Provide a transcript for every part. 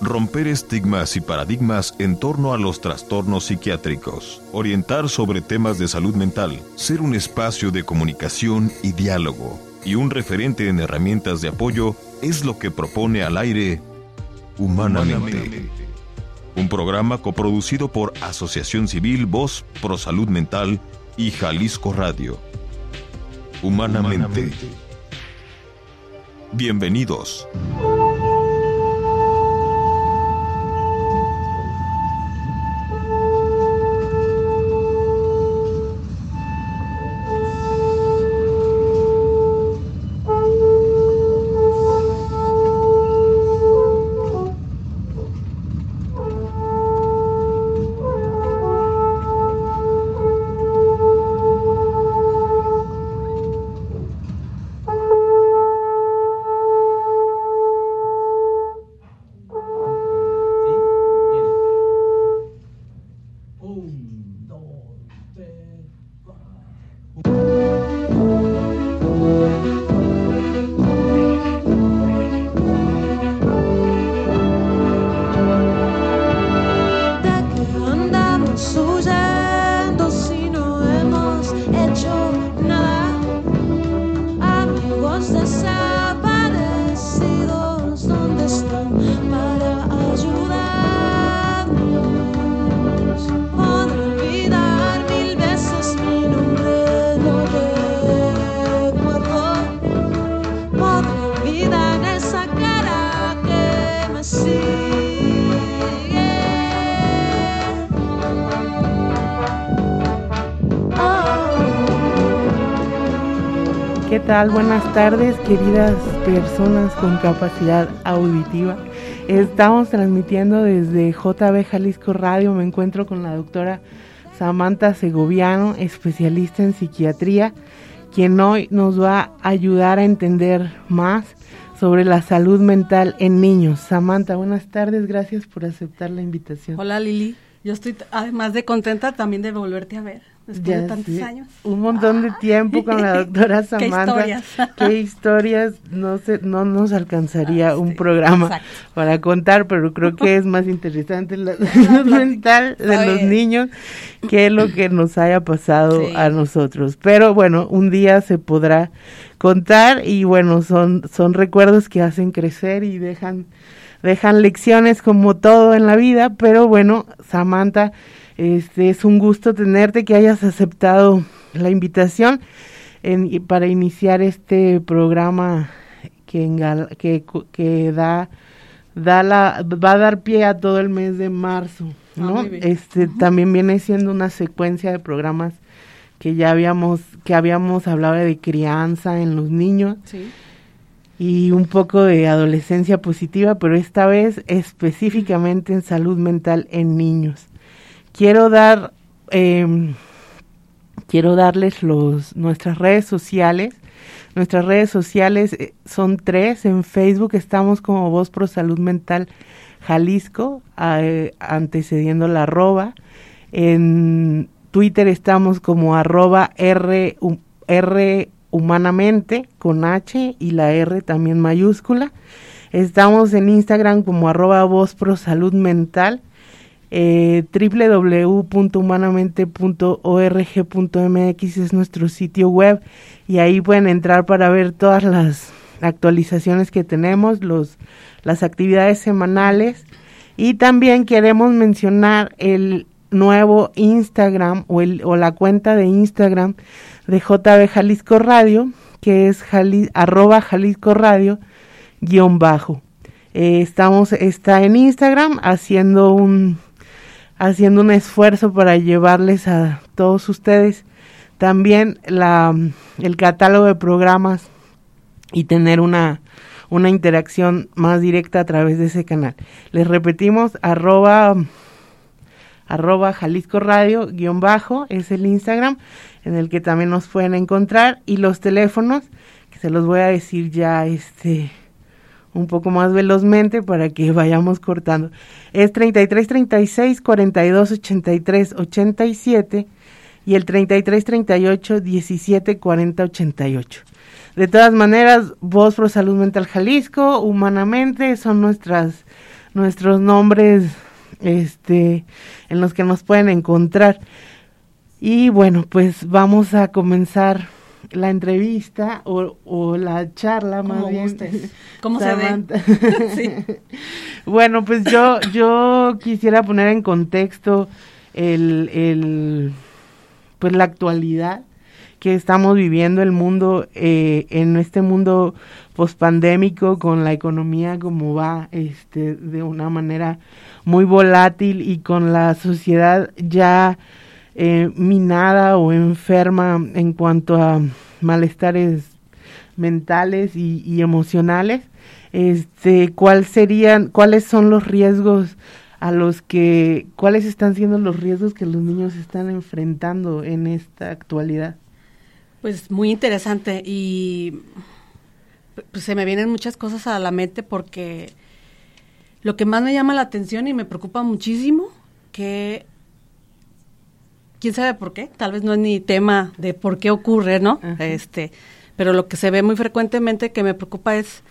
Romper estigmas y paradigmas en torno a los trastornos psiquiátricos. Orientar sobre temas de salud mental. Ser un espacio de comunicación y diálogo. Y un referente en herramientas de apoyo es lo que propone al aire Humanamente. Un programa coproducido por Asociación Civil Voz Pro Salud Mental y Jalisco Radio. Humanamente. Bienvenidos. Buenas tardes, queridas personas con capacidad auditiva. Estamos transmitiendo desde JB Jalisco Radio. Me encuentro con la doctora Samantha Segoviano, especialista en psiquiatría, quien hoy nos va a ayudar a entender más sobre la salud mental en niños. Samantha, buenas tardes, gracias por aceptar la invitación. Hola Lili, yo estoy además de contenta también de volverte a ver después de tantos años. Un montón de tiempo con la doctora Samantha. ¿Qué historias? ¿Qué historias? No, sé, no nos alcanzaría ah, un programa para contar, pero creo que es más interesante la salud mental de los niños que lo que nos haya pasado a nosotros. Pero bueno, un día se podrá contar y bueno, son, son recuerdos que hacen crecer y dejan, dejan lecciones como todo en la vida, pero bueno, Samantha este, es un gusto tenerte, que hayas aceptado la invitación en, para iniciar este programa que, que, que da, da la, va a dar pie a todo el mes de marzo. Ah, ¿no? este, También viene siendo una secuencia de programas que ya habíamos, que habíamos hablado de crianza en los niños. y un poco de adolescencia positiva, pero esta vez específicamente en salud mental en niños quiero dar, em, quiero darles los, nuestras redes sociales. Nuestras redes sociales eh, son tres. En Facebook estamos como Voz Pro Salud Mental Jalisco, antecediendo la arroba. En Twitter estamos como arroba R, R humanamente con H y la R también mayúscula. Estamos en Instagram como arroba Voz Pro Salud Mental eh, www.humanamente.org.mx es nuestro sitio web y ahí pueden entrar para ver todas las actualizaciones que tenemos, los, las actividades semanales y también queremos mencionar el nuevo Instagram o, el, o la cuenta de Instagram de JB Jalisco Radio que es arroba Jalisco Radio guion bajo. Eh, estamos, está en Instagram haciendo un, haciendo un esfuerzo para llevarles a todos ustedes también la, el catálogo de programas y tener una, una interacción más directa a través de ese canal. Les repetimos, arroba, arroba Jalisco Radio, guion bajo, es el Instagram en el que también nos pueden encontrar y los teléfonos, que se los voy a decir ya este un poco más velozmente para que vayamos cortando. Es 33 36 42 83 87 y el 33 38 17 40 88. De todas maneras, Voz Pro Salud Mental Jalisco, humanamente, son nuestras nuestros nombres este en los que nos pueden encontrar. Y bueno, pues vamos a comenzar la entrevista o, la charla más bien. ¿Cómo se ve? Bueno, pues yo, yo quisiera poner en contexto el, el, pues la actualidad que estamos viviendo el mundo eh, en este mundo pospandémico con la economía como va este de una manera muy volátil y con la sociedad ya eh, minada o enferma en cuanto a malestares mentales y, emocionales, este, ¿cuál serían, cuáles son los riesgos a los que, cuáles están siendo los riesgos que los niños están enfrentando en esta actualidad? Pues muy interesante y pues, se me vienen muchas cosas a la mente porque lo que más me llama la atención y me preocupa muchísimo que quién sabe por qué, tal vez no es ni tema de por qué ocurre, ¿no? Este, pero lo que se ve muy frecuentemente que me preocupa es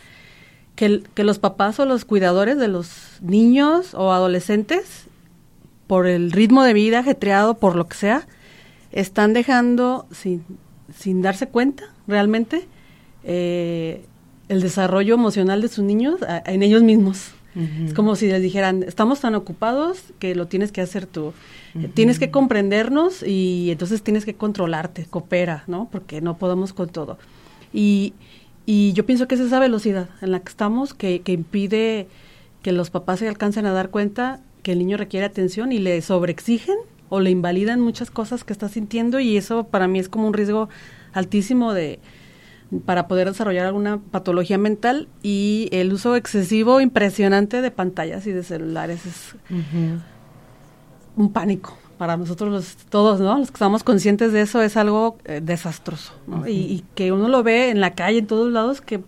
que, que los papás o los cuidadores de los niños o adolescentes, por el ritmo de vida ajetreado, por lo que sea, están dejando sin, sin darse cuenta realmente eh, el desarrollo emocional de sus niños en ellos mismos. Es como si les dijeran, estamos tan ocupados que lo tienes que hacer tú. Tienes que comprendernos y entonces tienes que controlarte, coopera, ¿no? Porque no podemos con todo. Y, y yo pienso que es esa velocidad en la que estamos que, que impide que los papás se alcancen a dar cuenta que el niño requiere atención y le sobreexigen o le invalidan muchas cosas que está sintiendo y eso para mí es como un riesgo altísimo de para poder desarrollar alguna patología mental y el uso excesivo impresionante de pantallas y de celulares es un pánico para nosotros los, todos, ¿no? Los que estamos conscientes de eso es algo eh, desastroso, ¿no? y, que uno lo ve en la calle, en todos lados, que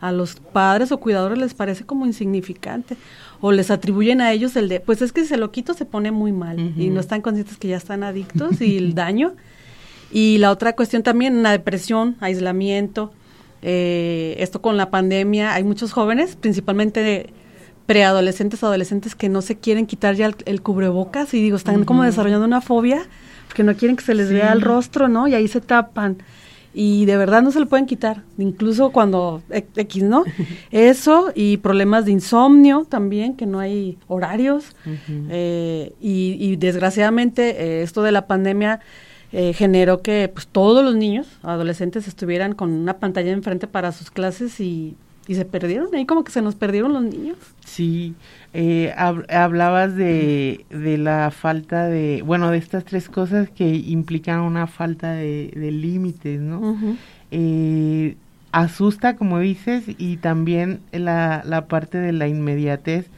a los padres o cuidadores les parece como insignificante o les atribuyen a ellos el de, pues es que si se lo quito se pone muy mal y no están conscientes que ya están adictos y el daño. Y la otra cuestión también, la depresión, aislamiento, eh, esto con la pandemia, hay muchos jóvenes, principalmente de preadolescentes, adolescentes que no se quieren quitar ya el, cubrebocas y digo, están como desarrollando una fobia porque no quieren que se les vea el rostro, ¿no? Y ahí se tapan. Y de verdad no se lo pueden quitar, incluso cuando X, ¿no? Eso y problemas de insomnio también, que no hay horarios. Eh, y, desgraciadamente eh, esto de la pandemia eh, generó que pues todos los niños, adolescentes, estuvieran con una pantalla enfrente para sus clases y y se perdieron, ahí como que se nos perdieron los niños. Sí, eh, hablabas de, de la falta de, bueno, de estas tres cosas que implican una falta de, límites, ¿no? eh, asusta, como dices, y también la, la parte de la inmediatez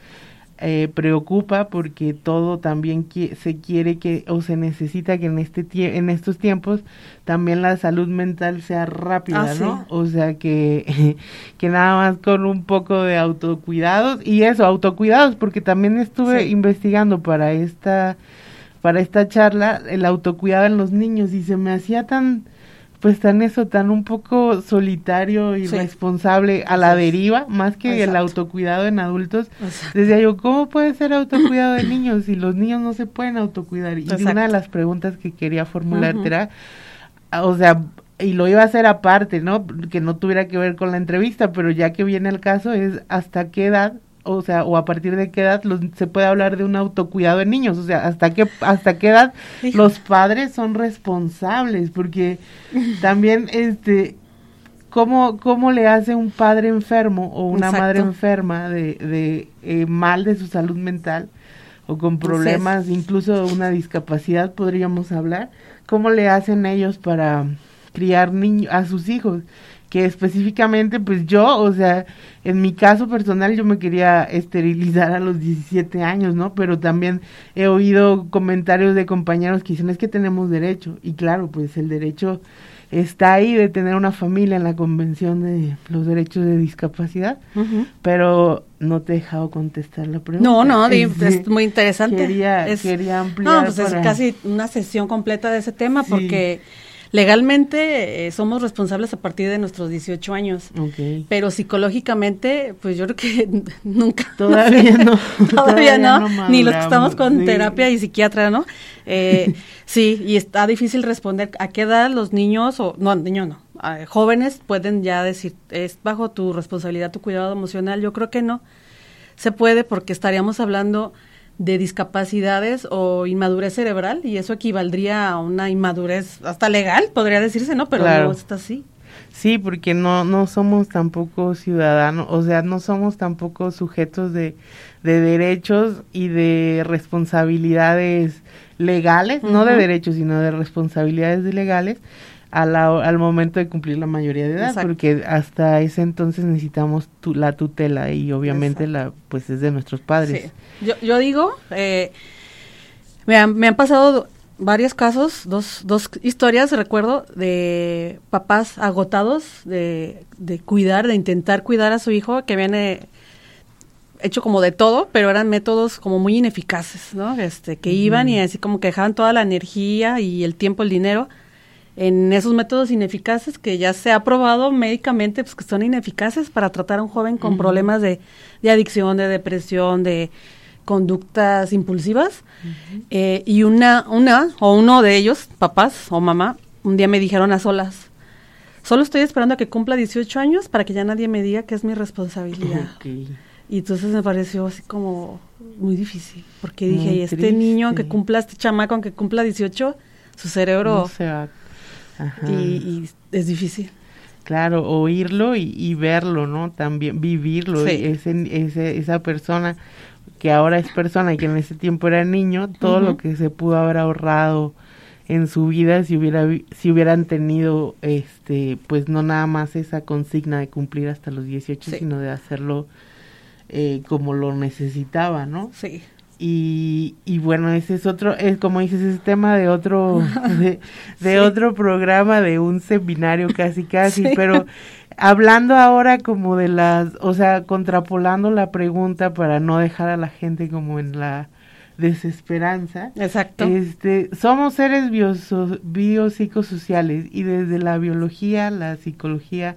eh, preocupa porque todo también se quiere que o se necesita que en este en estos tiempos también la salud mental sea rápida, ah, ¿no? O sea que que nada más con un poco de autocuidados y eso, autocuidados porque también estuve investigando para esta para esta charla el autocuidado en los niños y se me hacía tan pues tan eso, tan un poco solitario y responsable a la deriva, más que el autocuidado en adultos. Decía yo, ¿cómo puede ser autocuidado de niños si los niños no se pueden autocuidar? Y una de las preguntas que quería formularte era, o sea, y lo iba a hacer aparte, ¿no? Que no tuviera que ver con la entrevista, pero ya que viene el caso es hasta qué edad o sea, o a partir de qué edad se puede hablar de un autocuidado en niños, o sea, hasta qué hasta qué edad los padres son responsables, porque también este ¿Cómo, ¿Cómo le hace un padre enfermo o una madre enferma de, de eh, mal de su salud mental o con problemas, incluso una discapacidad podríamos hablar? ¿Cómo le hacen ellos para criar niños a sus hijos? Que específicamente pues yo, o sea, en mi caso personal yo me quería esterilizar a los 17 años, ¿no? Pero también he oído comentarios de compañeros que dicen es que tenemos derecho y claro, pues el derecho está ahí de tener una familia en la Convención de los Derechos de Discapacidad, pero no te he dejado contestar la pregunta. No, no, es, muy interesante. Quería, quería ampliar. No, pues es casi una sesión completa de ese tema porque Legalmente eh, somos responsables a partir de nuestros 18 años, pero psicológicamente, pues yo creo que nunca. Todavía no. todavía, no, ni los que estamos con terapia y psiquiatra, ¿no? Eh, sí, y está difícil responder a qué edad los niños, o no, niños no, jóvenes pueden ya decir, es bajo tu responsabilidad tu cuidado emocional. Yo creo que no se puede porque estaríamos hablando de discapacidades o inmadurez cerebral y eso equivaldría a una inmadurez hasta legal, podría decirse, ¿no? Pero no está así. Sí, porque no, no somos tampoco ciudadanos, o sea, no somos tampoco sujetos de, de derechos y de responsabilidades legales, no de derechos, sino de responsabilidades legales al momento de cumplir la mayoría de edad, porque hasta ese entonces necesitamos la tutela y obviamente la pues es de nuestros padres. Yo, yo digo, eh, me, han, me han pasado varios casos, dos, dos historias, recuerdo, de papás agotados de, de cuidar, de intentar cuidar a su hijo, que viene hecho como de todo, pero eran métodos como muy ineficaces, ¿no? Este, que iban y así como que dejaban toda la energía y el tiempo, el dinero en esos métodos ineficaces que ya se ha probado médicamente pues que son ineficaces para tratar a un joven con problemas de, adicción, de depresión, de conductas impulsivas. Eh, y una, una o uno de ellos, papás o mamá, un día me dijeron a solas, solo estoy esperando a que cumpla 18 años para que ya nadie me diga que es mi responsabilidad. Y entonces me pareció así como muy difícil, porque dije, y este niño, aunque cumpla, este chamaco, aunque cumpla 18, su cerebro y, es difícil. Claro, oírlo y, verlo, ¿no? También vivirlo, ese, esa persona que ahora es persona y que en ese tiempo era niño, todo lo que se pudo haber ahorrado en su vida si hubiera si hubieran tenido este pues no nada más esa consigna de cumplir hasta los 18 sino de hacerlo eh, como lo necesitaba no sí y, y bueno, ese es otro, es como dices, es tema de otro, de, otro programa, de un seminario casi casi, pero hablando ahora como de las, o sea, contrapolando la pregunta para no dejar a la gente como en la desesperanza. Exacto. Este, somos seres biopsicosociales y desde la biología, la psicología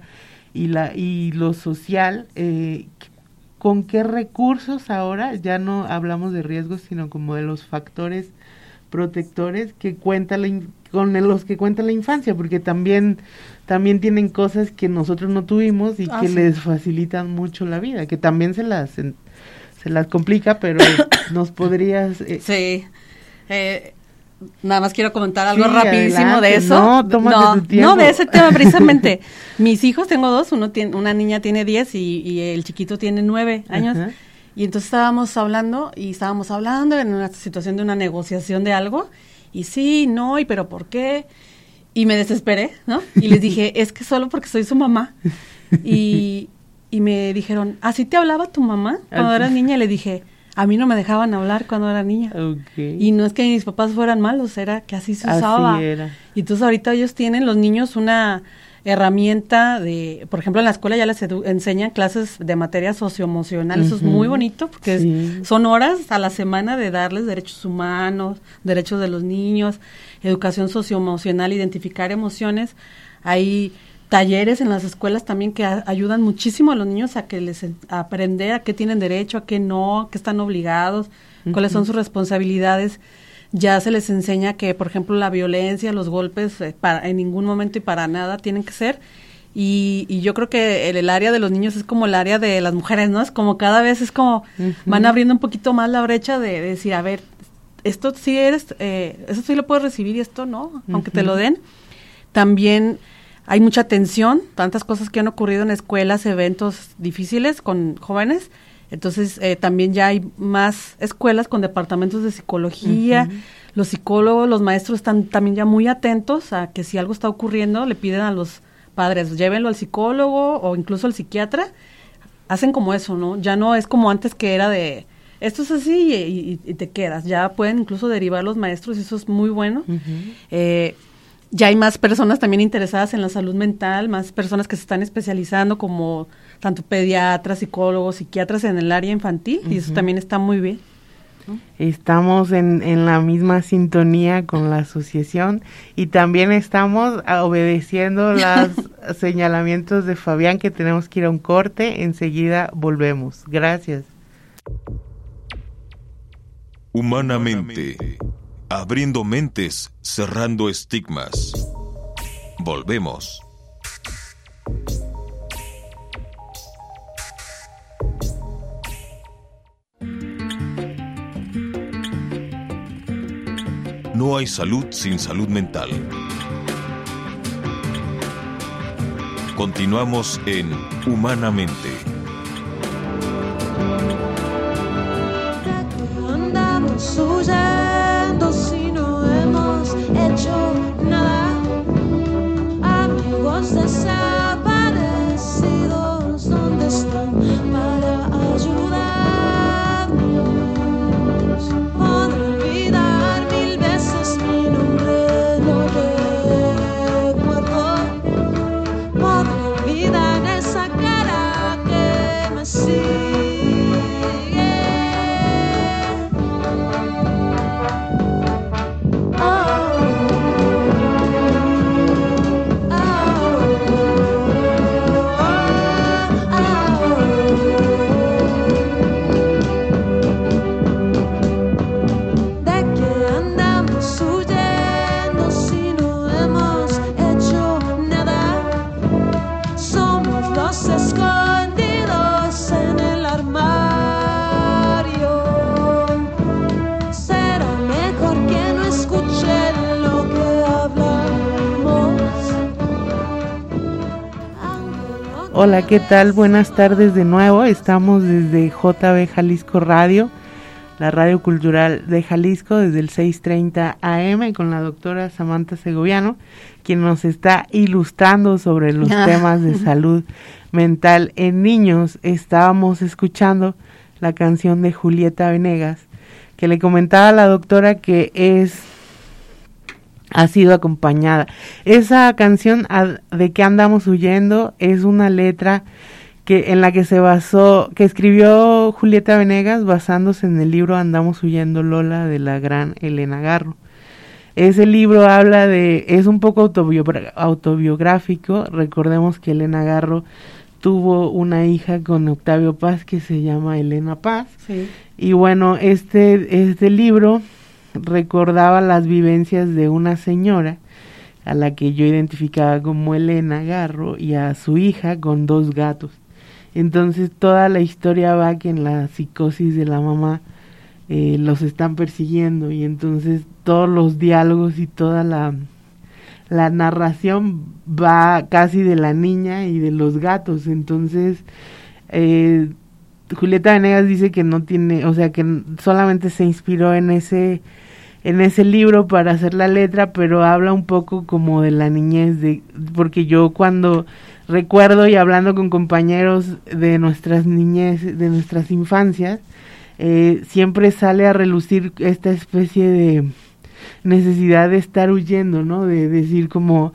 y la y lo social eh, con qué recursos ahora, ya no hablamos de riesgos, sino como de los factores protectores que cuenta la con los que cuenta la infancia, porque también también tienen cosas que nosotros no tuvimos y ah, que les facilitan mucho la vida, que también se las se las complica, pero nos podrías eh, sí. Eh, nada más quiero comentar algo rapidísimo de eso. No, no, no, de ese tema precisamente. Mis hijos, tengo dos, uno tiene, una niña tiene 10 y, el chiquito tiene 9 años. Y entonces estábamos hablando y estábamos hablando en una situación de una negociación de algo. Y sí, no, y pero ¿por qué? Y me desesperé, ¿no? Y les dije, es que solo porque soy su mamá. Y, y me dijeron, ¿así te hablaba tu mamá cuando eras niña? Y le dije, a mí no me dejaban hablar cuando era niña. Y no es que mis papás fueran malos, era que así se usaba. Así era. Y entonces ahorita ellos tienen, los niños, una herramienta de, por ejemplo, en la escuela ya les enseñan clases de materia socioemocional, eso es muy bonito porque son horas a la semana de darles derechos humanos, derechos de los niños, educación socioemocional, identificar emociones. Hay talleres en las escuelas también que ayudan muchísimo a los niños a que les aprender a qué tienen derecho, a qué no, a qué están obligados, cuáles son sus responsabilidades. Ya se les enseña que, por ejemplo, la violencia, los golpes, eh, para, en ningún momento y para nada tienen que ser. Y, yo creo que el, área de los niños es como el área de las mujeres, ¿no? Es como cada vez es como van abriendo un poquito más la brecha de, decir, a ver, esto sí eres, eh, eso sí lo puedes recibir y esto no, aunque te lo den. También hay mucha tensión, tantas cosas que han ocurrido en escuelas, eventos difíciles con jóvenes. Entonces, eh, también ya hay más escuelas con departamentos de psicología. Los psicólogos, los maestros están también ya muy atentos a que si algo está ocurriendo, le piden a los padres, llévenlo al psicólogo o incluso al psiquiatra. Hacen como eso, ¿no? Ya no es como antes que era de, esto es así y, te quedas. Ya pueden incluso derivar los maestros y eso es muy bueno ya hay más personas también interesadas en la salud mental, más personas que se están especializando como tanto pediatras, psicólogos, psiquiatras en el área infantil y eso también está muy bien. Estamos en, en, la misma sintonía con la asociación y también estamos obedeciendo los señalamientos de Fabián que tenemos que ir a un corte. Enseguida volvemos. Gracias. Humanamente, abriendo mentes, cerrando estigmas. Volvemos. No hay salud sin salud mental. Continuamos en Humanamente. Hola, ¿qué tal? Buenas tardes de nuevo. Estamos desde JB Jalisco Radio, la radio cultural de Jalisco, desde el 6:30 AM con la doctora Samantha Segoviano, quien nos está ilustrando sobre los ah. temas de salud mental en niños. Estábamos escuchando la canción de Julieta Venegas, que le comentaba a la doctora que es ha sido acompañada. Esa canción de que andamos huyendo es una letra que en la que se basó, que escribió Julieta Venegas basándose en el libro Andamos huyendo Lola de la gran Elena Garro. Ese libro habla de, es un poco autobiográfico, recordemos que Elena Garro tuvo una hija con Octavio Paz que se llama Elena Paz. Y bueno, este, este libro recordaba las vivencias de una señora a la que yo identificaba como Elena Garro y a su hija con dos gatos. Entonces toda la historia va que en la psicosis de la mamá eh, los están persiguiendo y entonces todos los diálogos y toda la, la narración va casi de la niña y de los gatos. Entonces eh, Julieta Venegas dice que no tiene, o sea que solamente se inspiró en ese en ese libro para hacer la letra, pero habla un poco como de la niñez, de, porque yo cuando recuerdo y hablando con compañeros de nuestras niñez, de nuestras infancias, eh, siempre sale a relucir esta especie de necesidad de estar huyendo, ¿no? De decir como,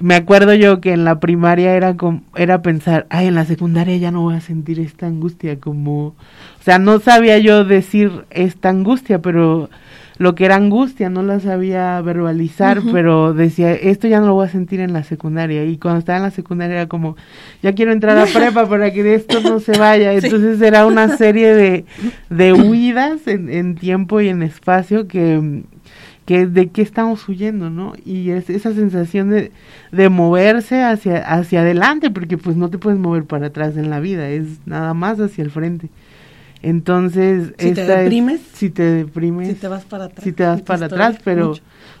me acuerdo yo que en la primaria era como, era pensar, ay, en la secundaria ya no voy a sentir esta angustia, como, o sea, no sabía yo decir esta angustia, pero lo que era angustia, no la sabía verbalizar, pero decía, esto ya no lo voy a sentir en la secundaria. Y cuando estaba en la secundaria era como, ya quiero entrar a prepa para que de esto no se vaya. Entonces era una serie de, de huidas en, en tiempo y en espacio que, que de qué estamos huyendo, ¿no? Y es esa sensación de, de moverse hacia, hacia adelante, porque pues no te puedes mover para atrás en la vida, es nada más hacia el frente. Entonces, si te deprimes, si te deprimes, si te vas para atrás, si te vas para atrás, pero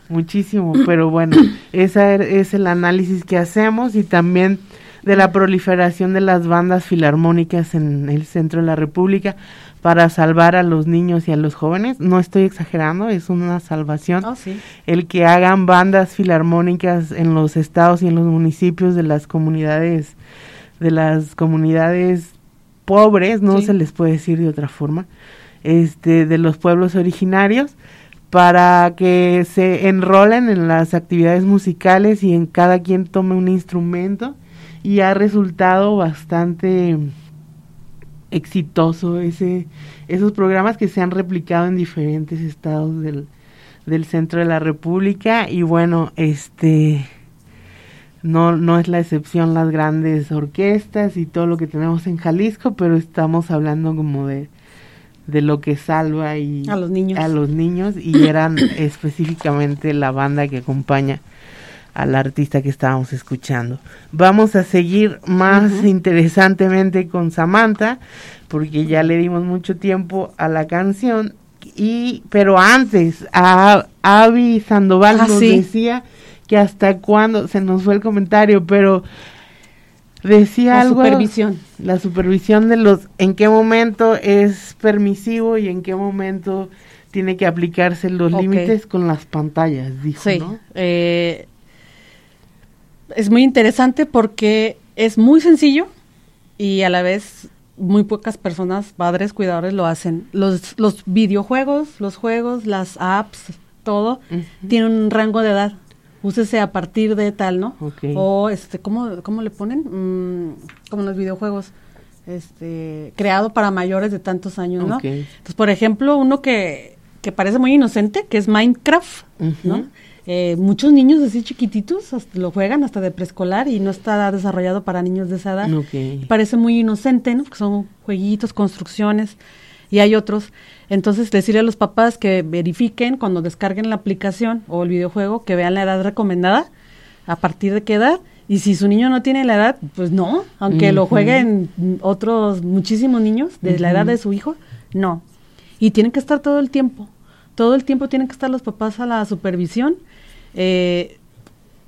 muchísimo, pero bueno, ese er, es el análisis que hacemos y también de la proliferación de las bandas filarmónicas en el centro de la República para salvar a los niños y a los jóvenes. No estoy exagerando, es una salvación. Oh, el que hagan bandas filarmónicas en los estados y en los municipios de las comunidades de las comunidades pobres, no se les puede decir de otra forma, este, de los pueblos originarios, para que se enrolen en las actividades musicales y en cada quien tome un instrumento y ha resultado bastante exitoso ese esos programas que se han replicado en diferentes estados del, del centro de la República y bueno, este no no es la excepción las grandes orquestas y todo lo que tenemos en Jalisco, pero estamos hablando como de de lo que salva y a los niños a los niños y eran específicamente la banda que acompaña al artista que estábamos escuchando. Vamos a seguir más interesantemente con Samantha, porque ya le dimos mucho tiempo a la canción. Y, pero antes, a Avi Sandoval ah, nos decía que hasta cuándo, se nos fue el comentario, pero decía algo. La supervisión. La supervisión de los, en qué momento es permisivo y en qué momento tiene que aplicarse los límites con las pantallas, dijo, sí. ¿no? Eh, es muy interesante porque es muy sencillo y a la vez muy pocas personas, padres, cuidadores lo hacen. Los, los videojuegos, los juegos, las apps, todo, tienen un rango de edad. Úsese a partir de tal, ¿no? O, este, ¿cómo, cómo le ponen? Mm, como los videojuegos. Este, creado para mayores de tantos años, ¿no? Entonces, por ejemplo, uno que, que parece muy inocente, que es Minecraft, ¿no? Eh, muchos niños así chiquititos lo juegan hasta de preescolar y no está desarrollado para niños de esa edad. Parece muy inocente, ¿no? Porque son jueguitos, construcciones y hay otros. Entonces, decirle a los papás que verifiquen cuando descarguen la aplicación o el videojuego, que vean la edad recomendada, a partir de qué edad. Y si su niño no tiene la edad, pues no, aunque lo jueguen otros muchísimos niños de la edad de su hijo, no. Y tienen que estar todo el tiempo. Todo el tiempo tienen que estar los papás a la supervisión eh,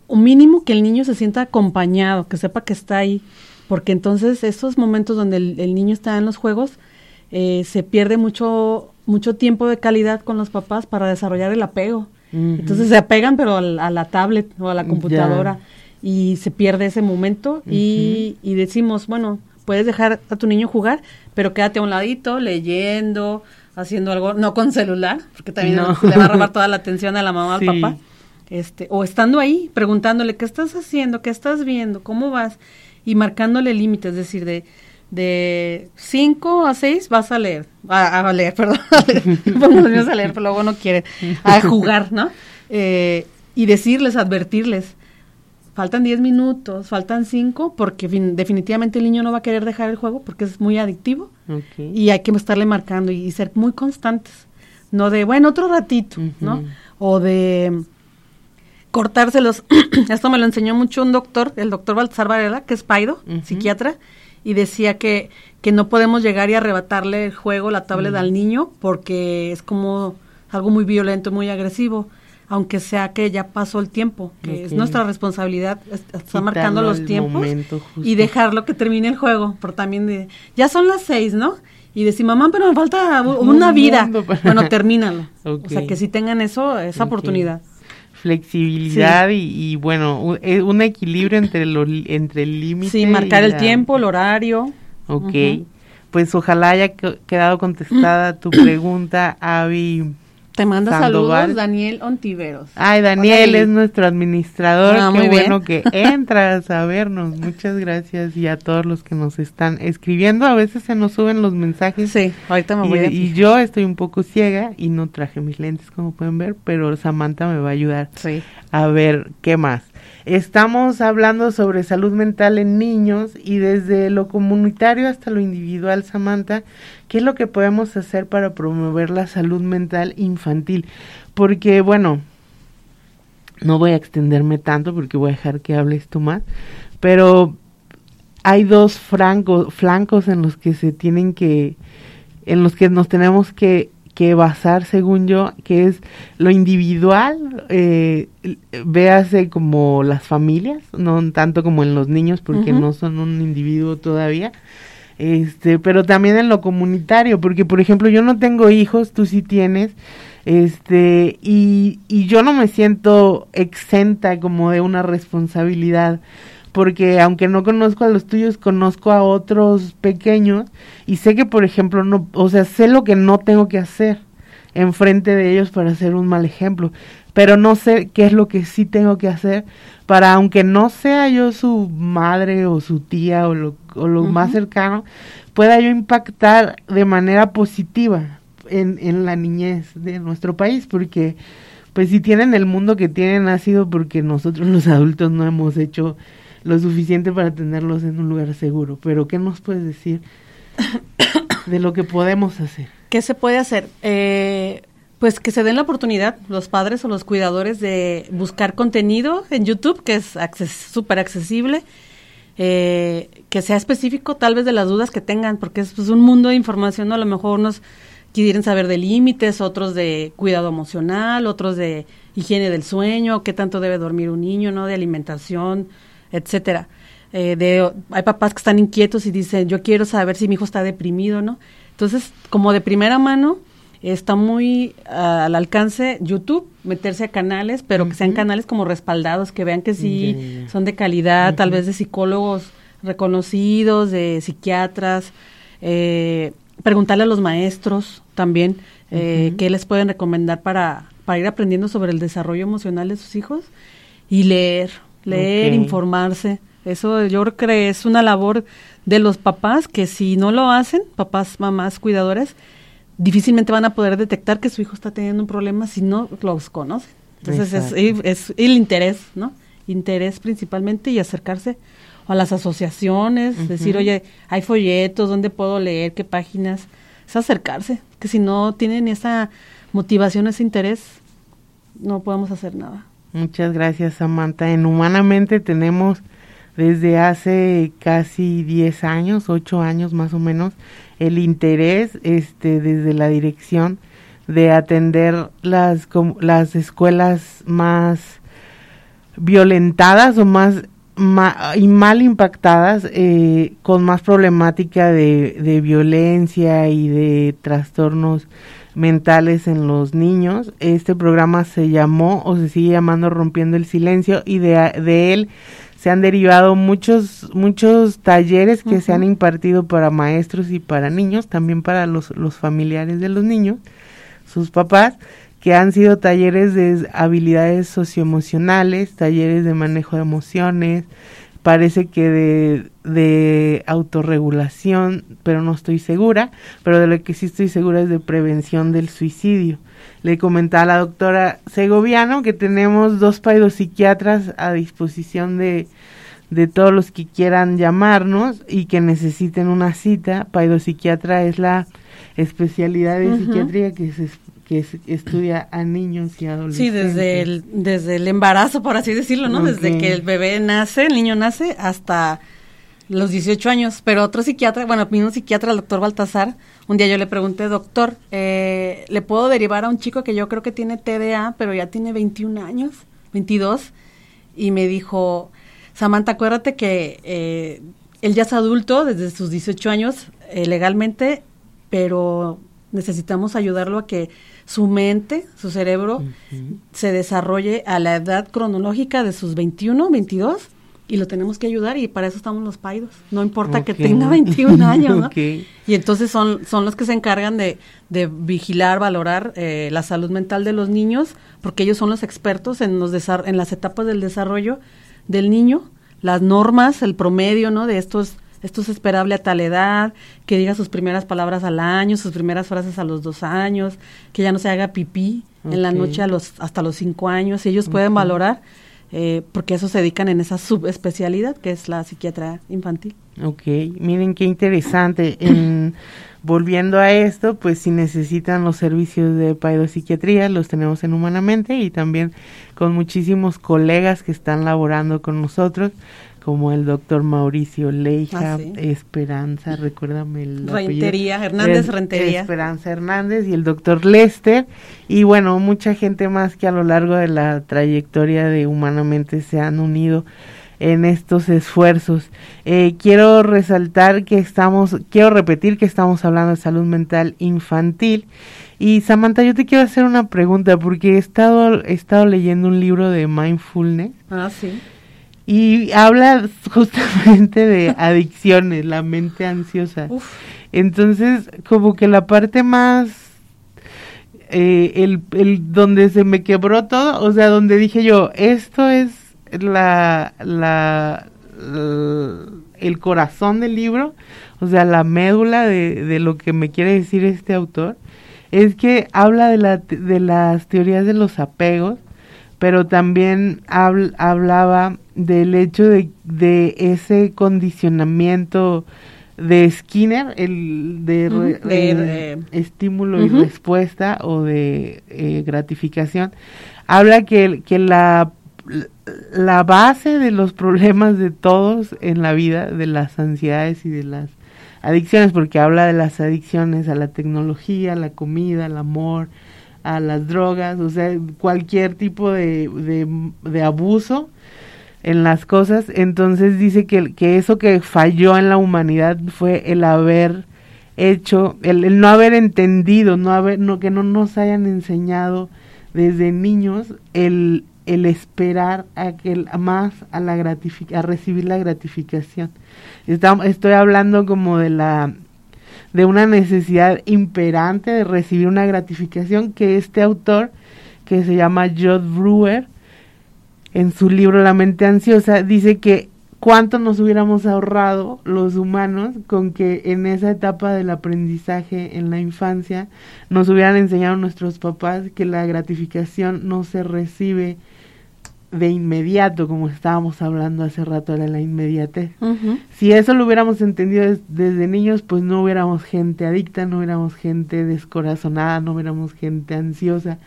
un mínimo que el niño se sienta acompañado, que sepa que está ahí, porque entonces esos momentos donde el, niño está en los juegos, eh, se pierde mucho, mucho tiempo de calidad con los papás para desarrollar el apego. Entonces se apegan pero a, la tablet o a la computadora y se pierde ese momento. Y, y decimos, bueno, puedes dejar a tu niño jugar, pero quédate a un ladito leyendo, haciendo algo, no con celular, porque también le va a robar toda la atención a la mamá o al papá este, o estando ahí, preguntándole qué estás haciendo, qué estás viendo, cómo vas, y marcándole límites, es decir, de de 5 a 6 vas a leer, a, leer, perdón, pongo los niños a leer, pero luego no quieren, a jugar, ¿no? Eh, y decirles, advertirles, faltan 10 minutos, faltan 5, porque definitivamente el niño no va a querer dejar el juego porque es muy adictivo. Y hay que estarle marcando y, ser muy constantes, no de, bueno, otro ratito, ¿no? O de cortárselos. Esto me lo enseñó mucho un doctor, el doctor Baltasar Varela, que es Paido, psiquiatra, y decía que, que no podemos llegar y arrebatarle el juego, la tablet al niño, porque es como algo muy violento, muy agresivo, aunque sea que ya pasó el tiempo, que es nuestra responsabilidad, está marcando los tiempos y dejarlo que termine el juego, por también de, ya son las seis, ¿no? Y decir, mamá, pero me falta una vida. Bueno, termínalo. O sea, que si tengan eso, esa oportunidad flexibilidad y, bueno, eh, un, equilibrio entre, lo, entre el límite. Sí, marcar el tiempo, el horario. Ok, pues ojalá haya quedado contestada tu pregunta, Avi. Te manda saludos Daniel Ontiveros. Ay, Daniel es nuestro administrador. Ah, Qué bueno que entras a vernos. Muchas gracias y a todos los que nos están escribiendo. A veces se nos suben los mensajes. Sí, ahorita me voy y, y yo estoy un poco ciega y no traje mis lentes como pueden ver, pero Samantha me va a ayudar a ver qué más. Estamos hablando sobre salud mental en niños y desde lo comunitario hasta lo individual, Samantha, ¿qué es lo que podemos hacer para promover la salud mental infantil? Porque, bueno, no voy a extenderme tanto porque voy a dejar que hables tú más, pero hay dos flancos en los que se tienen que, en los que nos tenemos que que basar, según yo, que es lo individual, eh, véase como las familias, no tanto como en los niños, porque no son un individuo todavía, este, pero también en lo comunitario, porque por ejemplo yo no tengo hijos, tú sí tienes, este, y, y yo no me siento exenta como de una responsabilidad porque aunque no conozco a los tuyos, conozco a otros pequeños y sé que, por ejemplo, no, o sea, sé lo que no tengo que hacer enfrente de ellos para ser un mal ejemplo, pero no sé qué es lo que sí tengo que hacer para, aunque no sea yo su madre o su tía o lo, o lo más cercano, pueda yo impactar de manera positiva en, en la niñez de nuestro país, porque pues si tienen el mundo que tienen ha sido porque nosotros los adultos no hemos hecho lo suficiente para tenerlos en un lugar seguro. Pero ¿qué nos puedes decir de lo que podemos hacer? ¿Qué se puede hacer? Eh, pues que se den la oportunidad los padres o los cuidadores de buscar contenido en YouTube, que es súper accesible, eh, que sea específico tal vez de las dudas que tengan, porque es pues, un mundo de información, a lo mejor unos quieren saber de límites, otros de cuidado emocional, otros de higiene del sueño, qué tanto debe dormir un niño, ¿no? De alimentación, etcétera. Eh, de, hay papás que están inquietos y dicen, yo quiero saber si mi hijo está deprimido, ¿no? Entonces, como de primera mano, está muy al alcance YouTube, meterse a canales, pero que sean canales como respaldados, que vean que sí son de calidad, tal vez de psicólogos reconocidos, de psiquiatras, eh, preguntarle a los maestros también eh, qué les pueden recomendar para, para ir aprendiendo sobre el desarrollo emocional de sus hijos y leer, leer, informarse. Eso yo creo que es una labor de los papás que si no lo hacen, papás, mamás, cuidadores, difícilmente van a poder detectar que su hijo está teniendo un problema si no los conocen. Entonces es, el interés, ¿no? Interés principalmente y acercarse a las asociaciones, decir, oye, hay folletos, ¿dónde puedo leer? ¿Qué páginas? Es acercarse, que si no tienen esa motivación, ese interés, no podemos hacer nada. Muchas gracias, Samantha. En Humanamente tenemos desde hace casi 10 años, 8 años más o menos, el interés este, desde la dirección de atender las, las escuelas más violentadas o más y mal impactadas eh, con más problemática de, de, violencia y de trastornos mentales en los niños. Este programa se llamó o se sigue llamando Rompiendo el Silencio y de, de él se han derivado muchos muchos talleres que se han impartido para maestros y para niños, también para los, los familiares de los niños, sus papás, que han sido talleres de habilidades socioemocionales, talleres de manejo de emociones, parece que de, de autorregulación, pero no estoy segura, pero de lo que sí estoy segura es de prevención del suicidio. Le comentaba a la doctora Segoviano que tenemos dos psiquiatras a disposición de, de todos los que quieran llamarnos y que necesiten una cita. Paidopsiquiatra es la especialidad de psiquiatría que se que estudia a niños y adolescentes. Sí, desde el, desde el embarazo, por así decirlo, ¿no? Desde que el bebé nace, el niño nace, hasta los 18 años. Pero otro psiquiatra, bueno, un psiquiatra, el doctor Baltasar, un día yo le pregunté, doctor, eh, ¿le puedo derivar a un chico que yo creo que tiene TDA, pero ya tiene 21 años, 22? Y me dijo, Samantha, acuérdate que eh, él ya es adulto desde sus 18 años eh, legalmente, pero necesitamos ayudarlo a que su mente, su cerebro, se desarrolle a la edad cronológica de sus 21, 22 y lo tenemos que ayudar y para eso estamos los paidos. No importa que tenga 21 años, ¿no? Y entonces son, son los que se encargan de, de vigilar, valorar eh, la salud mental de los niños, porque ellos son los expertos en, los en las etapas del desarrollo del niño, las normas, el promedio, ¿no? De estos esto es esperable a tal edad, que diga sus primeras palabras al año, sus primeras frases a los dos años, que ya no se haga pipí en la noche a los, hasta los cinco años, y ellos pueden valorar, eh, porque eso se dedican en esa subespecialidad que es la psiquiatría infantil. Ok, miren qué interesante. En, volviendo a esto, pues si necesitan los servicios de psiquiatría, los tenemos en Humanamente y también con muchísimos colegas que están laborando con nosotros como el doctor Mauricio Leija, ah, Esperanza, recuérdame el Rentería, Hernández Rentería. Esperanza Hernández y el doctor Lester y bueno, mucha gente más que a lo largo de la trayectoria de Humanamente se han unido en estos esfuerzos. Eh, quiero resaltar que estamos, quiero repetir que estamos hablando de salud mental infantil. Y Samantha, yo te quiero hacer una pregunta porque he estado, he estado leyendo un libro de mindfulness. Ah, sí y habla justamente de adicciones, la mente ansiosa. Entonces, como que la parte más eh, el, el, donde se me quebró todo, o sea, donde dije yo, esto es la, la, el corazón del libro, o sea, la médula de, de, lo que me quiere decir este autor, es que habla de, la, de las teorías de los apegos, pero también hablaba del hecho de, de ese condicionamiento de Skinner, el de, estímulo y respuesta o de eh, gratificación, habla que, que la, la base de los problemas de todos en la vida, de las ansiedades y de las adicciones, porque habla de las adicciones a la tecnología, a la comida, al amor, a las drogas, o sea, cualquier tipo de, de abuso, en las cosas, entonces dice que, que eso que falló en la humanidad fue el haber hecho, el, no haber entendido, no haber, no, que no nos hayan enseñado desde niños el, el esperar a que más a la a recibir la gratificación. estoy hablando como de la de una necesidad imperante de recibir una gratificación que este autor que se llama Jod Brewer en su libro La mente ansiosa, dice que cuánto nos hubiéramos ahorrado los humanos con que en esa etapa del aprendizaje en la infancia nos hubieran enseñado nuestros papás que la gratificación no se recibe de inmediato, como estábamos hablando hace rato de la inmediatez. Si eso lo hubiéramos entendido desde niños, pues no hubiéramos gente adicta, no hubiéramos gente descorazonada, no hubiéramos gente ansiosa.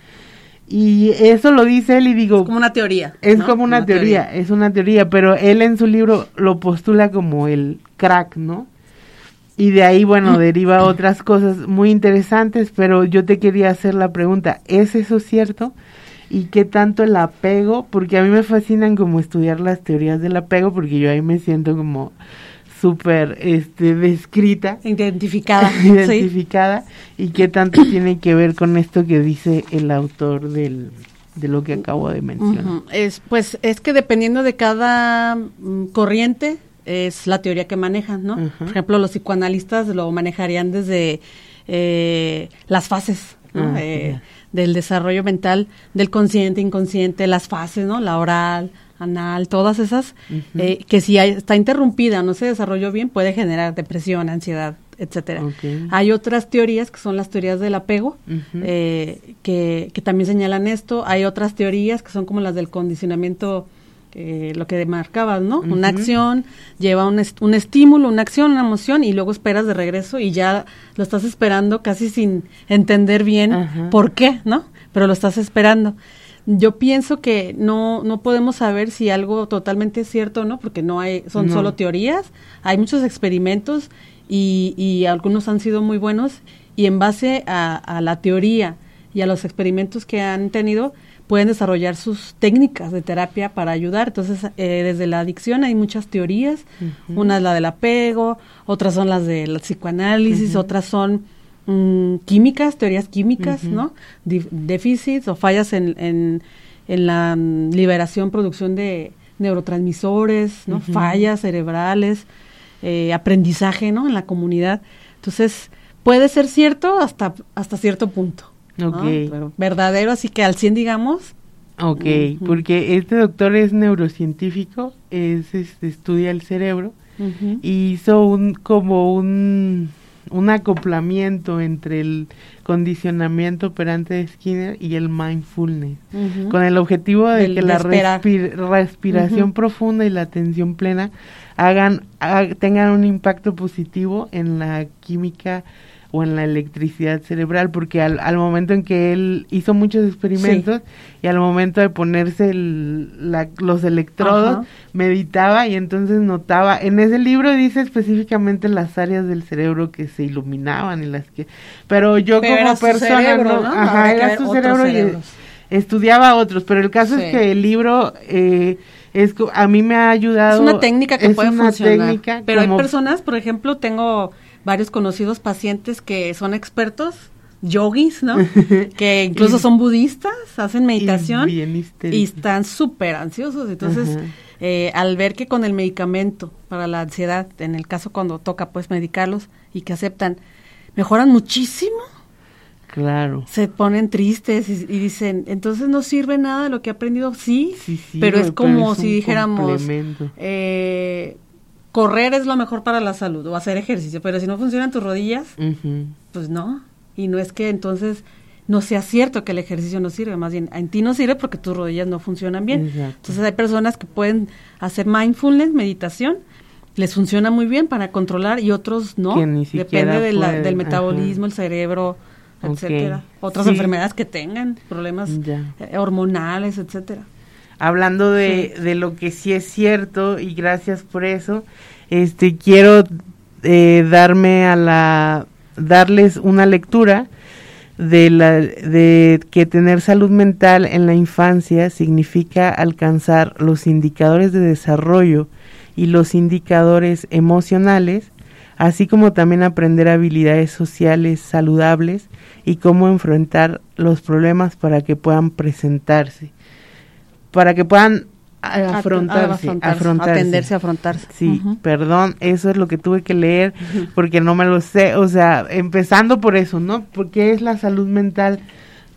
Y eso lo dice él y digo... Es como una teoría. Es como una, teoría, es una teoría, pero él en su libro lo postula como el crack, ¿no? Y de ahí, bueno, deriva otras cosas muy interesantes, pero yo te quería hacer la pregunta, ¿es eso cierto? ¿Y qué tanto el apego? Porque a mí me fascinan como estudiar las teorías del apego, porque yo ahí me siento como súper este, descrita. Identificada. identificada. Y qué tanto tiene que ver con esto que dice el autor del, de lo que acabo de mencionar. es, pues es que dependiendo de cada mm, corriente es la teoría que manejan, ¿no? Por ejemplo, los psicoanalistas lo manejarían desde eh, las fases ah, eh, del desarrollo mental, del consciente, inconsciente, las fases, ¿no? La oral, anal, todas esas, eh, que si está interrumpida, no se desarrolló bien, puede generar depresión, ansiedad, etcétera. Hay otras teorías que son las teorías del apego, eh, que, que, también señalan esto. Hay otras teorías que son como las del condicionamiento, eh, lo que demarcabas, ¿no? Una acción lleva un, un estímulo, una acción, una emoción, y luego esperas de regreso y ya lo estás esperando casi sin entender bien por qué, ¿no? Pero lo estás esperando. Yo pienso que no, no podemos saber si algo totalmente es cierto o no, porque no hay, son solo teorías, hay muchos experimentos y, y, algunos han sido muy buenos y en base a, la teoría y a los experimentos que han tenido, pueden desarrollar sus técnicas de terapia para ayudar. Entonces, eh, desde la adicción hay muchas teorías, una es la del apego, otras son las del psicoanálisis, otras son Mm, químicas, teorías químicas, ¿no? déficits o fallas en, en, la mm, liberación, producción de neurotransmisores, ¿no? Fallas cerebrales, eh, aprendizaje, ¿no? En la comunidad. Entonces, puede ser cierto hasta, hasta cierto punto. Verdadero, así que al 100 digamos. Ok, porque este doctor es neurocientífico, es, este, estudia el cerebro, y hizo un, como un un acoplamiento entre el condicionamiento operante de Skinner y el mindfulness, con el objetivo de que la respiración profunda y la atención plena hagan, tengan un impacto positivo en la química o en la electricidad cerebral, porque al, al momento en que él hizo muchos experimentos y al momento de ponerse los electrodos, meditaba y entonces notaba, en ese libro dice específicamente las áreas del cerebro que se iluminaban y las que, pero yo como persona, no, ajá, era su cerebro y estudiaba otros, pero el caso es que el libro... Eh, es a mí me ha ayudado. Es una técnica que puede funcionar. pero hay personas, por ejemplo, tengo varios conocidos pacientes que son expertos yogis, ¿no? que incluso son budistas, hacen meditación y, están súper ansiosos. Entonces, eh, al ver que con el medicamento para la ansiedad, en el caso cuando toca pues medicarlos y que aceptan, mejoran muchísimo. Claro. Se ponen tristes y, dicen, entonces no sirve nada de lo que he aprendido. Sí, pero es como si dijéramos, eh, correr es lo mejor para la salud o hacer ejercicio, pero si no funcionan tus rodillas, pues no. Y no es que entonces no sea cierto que el ejercicio no sirve, más bien en ti no sirve porque tus rodillas no funcionan bien. Entonces hay personas que pueden hacer mindfulness, meditación, les funciona muy bien para controlar y otros no. Depende del metabolismo, el cerebro, etcétera. Otras enfermedades que tengan, problemas eh, hormonales, etcétera. Hablando de, de lo que sí es cierto y gracias por eso, este quiero eh, darme a la darles una lectura de, la, de que tener salud mental en la infancia significa alcanzar los indicadores de desarrollo y los indicadores emocionales, así como también aprender habilidades sociales saludables y cómo enfrentar los problemas para que puedan presentarse, para que puedan afrontarse, afrontarse, atenderse a afrontarse. Sí, perdón, eso es lo que tuve que leer porque no me lo sé, o sea, empezando por eso, ¿no? Porque es la salud mental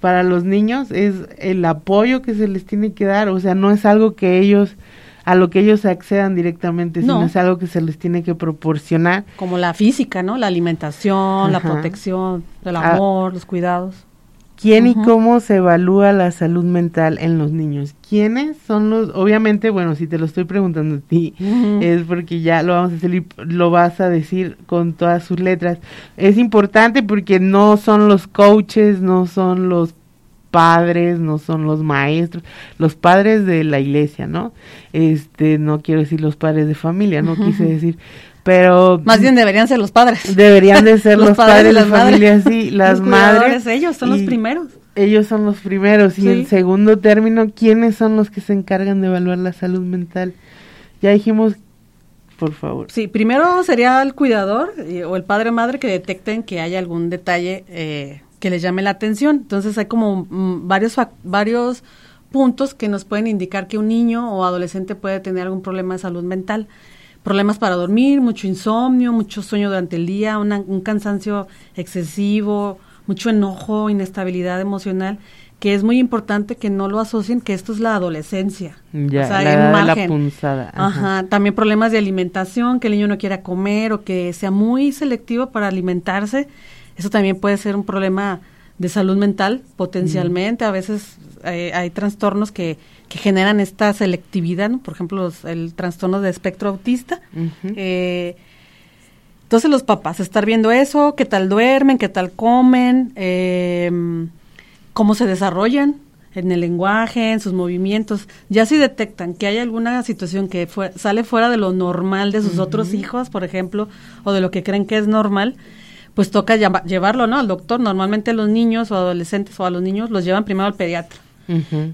para los niños, es el apoyo que se les tiene que dar, o sea, no es algo que ellos a lo que ellos accedan directamente, sino es algo que se les tiene que proporcionar. Como la física, ¿no? La alimentación, la protección, el ah. amor, los cuidados. ¿Quién y cómo se evalúa la salud mental en los niños? ¿Quiénes son los, obviamente, bueno, si te lo estoy preguntando a ti, es porque ya lo vamos a hacer y lo vas a decir con todas sus letras. Es importante porque no son los coaches, no son los padres, no son los maestros, los padres de la iglesia, ¿no? Este, no quiero decir los padres de familia, no quise decir, pero más bien deberían ser los padres. deberían de ser los, padres, de la familia sí las los madres ellos son los primeros. ellos son los primeros. Y en segundo término quiénes son los que se encargan de evaluar la salud mental ya dijimos por favor. Sí primero sería el cuidador o el padre o madre que detecten que haya algún detalle eh, que les llame la atención. Entonces hay como mm, varios varios puntos que nos pueden indicar que un niño o adolescente puede tener algún problema de salud mental problemas para dormir, mucho insomnio, mucho sueño durante el día, un cansancio excesivo, mucho enojo, inestabilidad emocional, que es muy importante que no lo asocien que esto es la adolescencia. Ya, o sea, la, la punzada. Ajá. También problemas de alimentación, que el niño no quiera comer o que sea muy selectivo para alimentarse. Eso también puede ser un problema de salud mental potencialmente. A veces eh, hay trastornos que que generan esta selectividad, ¿no? por ejemplo, el trastorno de espectro autista. Eh, entonces los papás, estar viendo eso, qué tal duermen, qué tal comen, em, cómo se desarrollan en el lenguaje, en sus movimientos. Ya si detectan que hay alguna situación que sale fuera de lo normal de sus otros hijos, por ejemplo, o de lo que creen que es normal, pues toca llevarlo, ¿no? Al doctor. Normalmente los niños o adolescentes o a los niños los llevan primero al pediatra.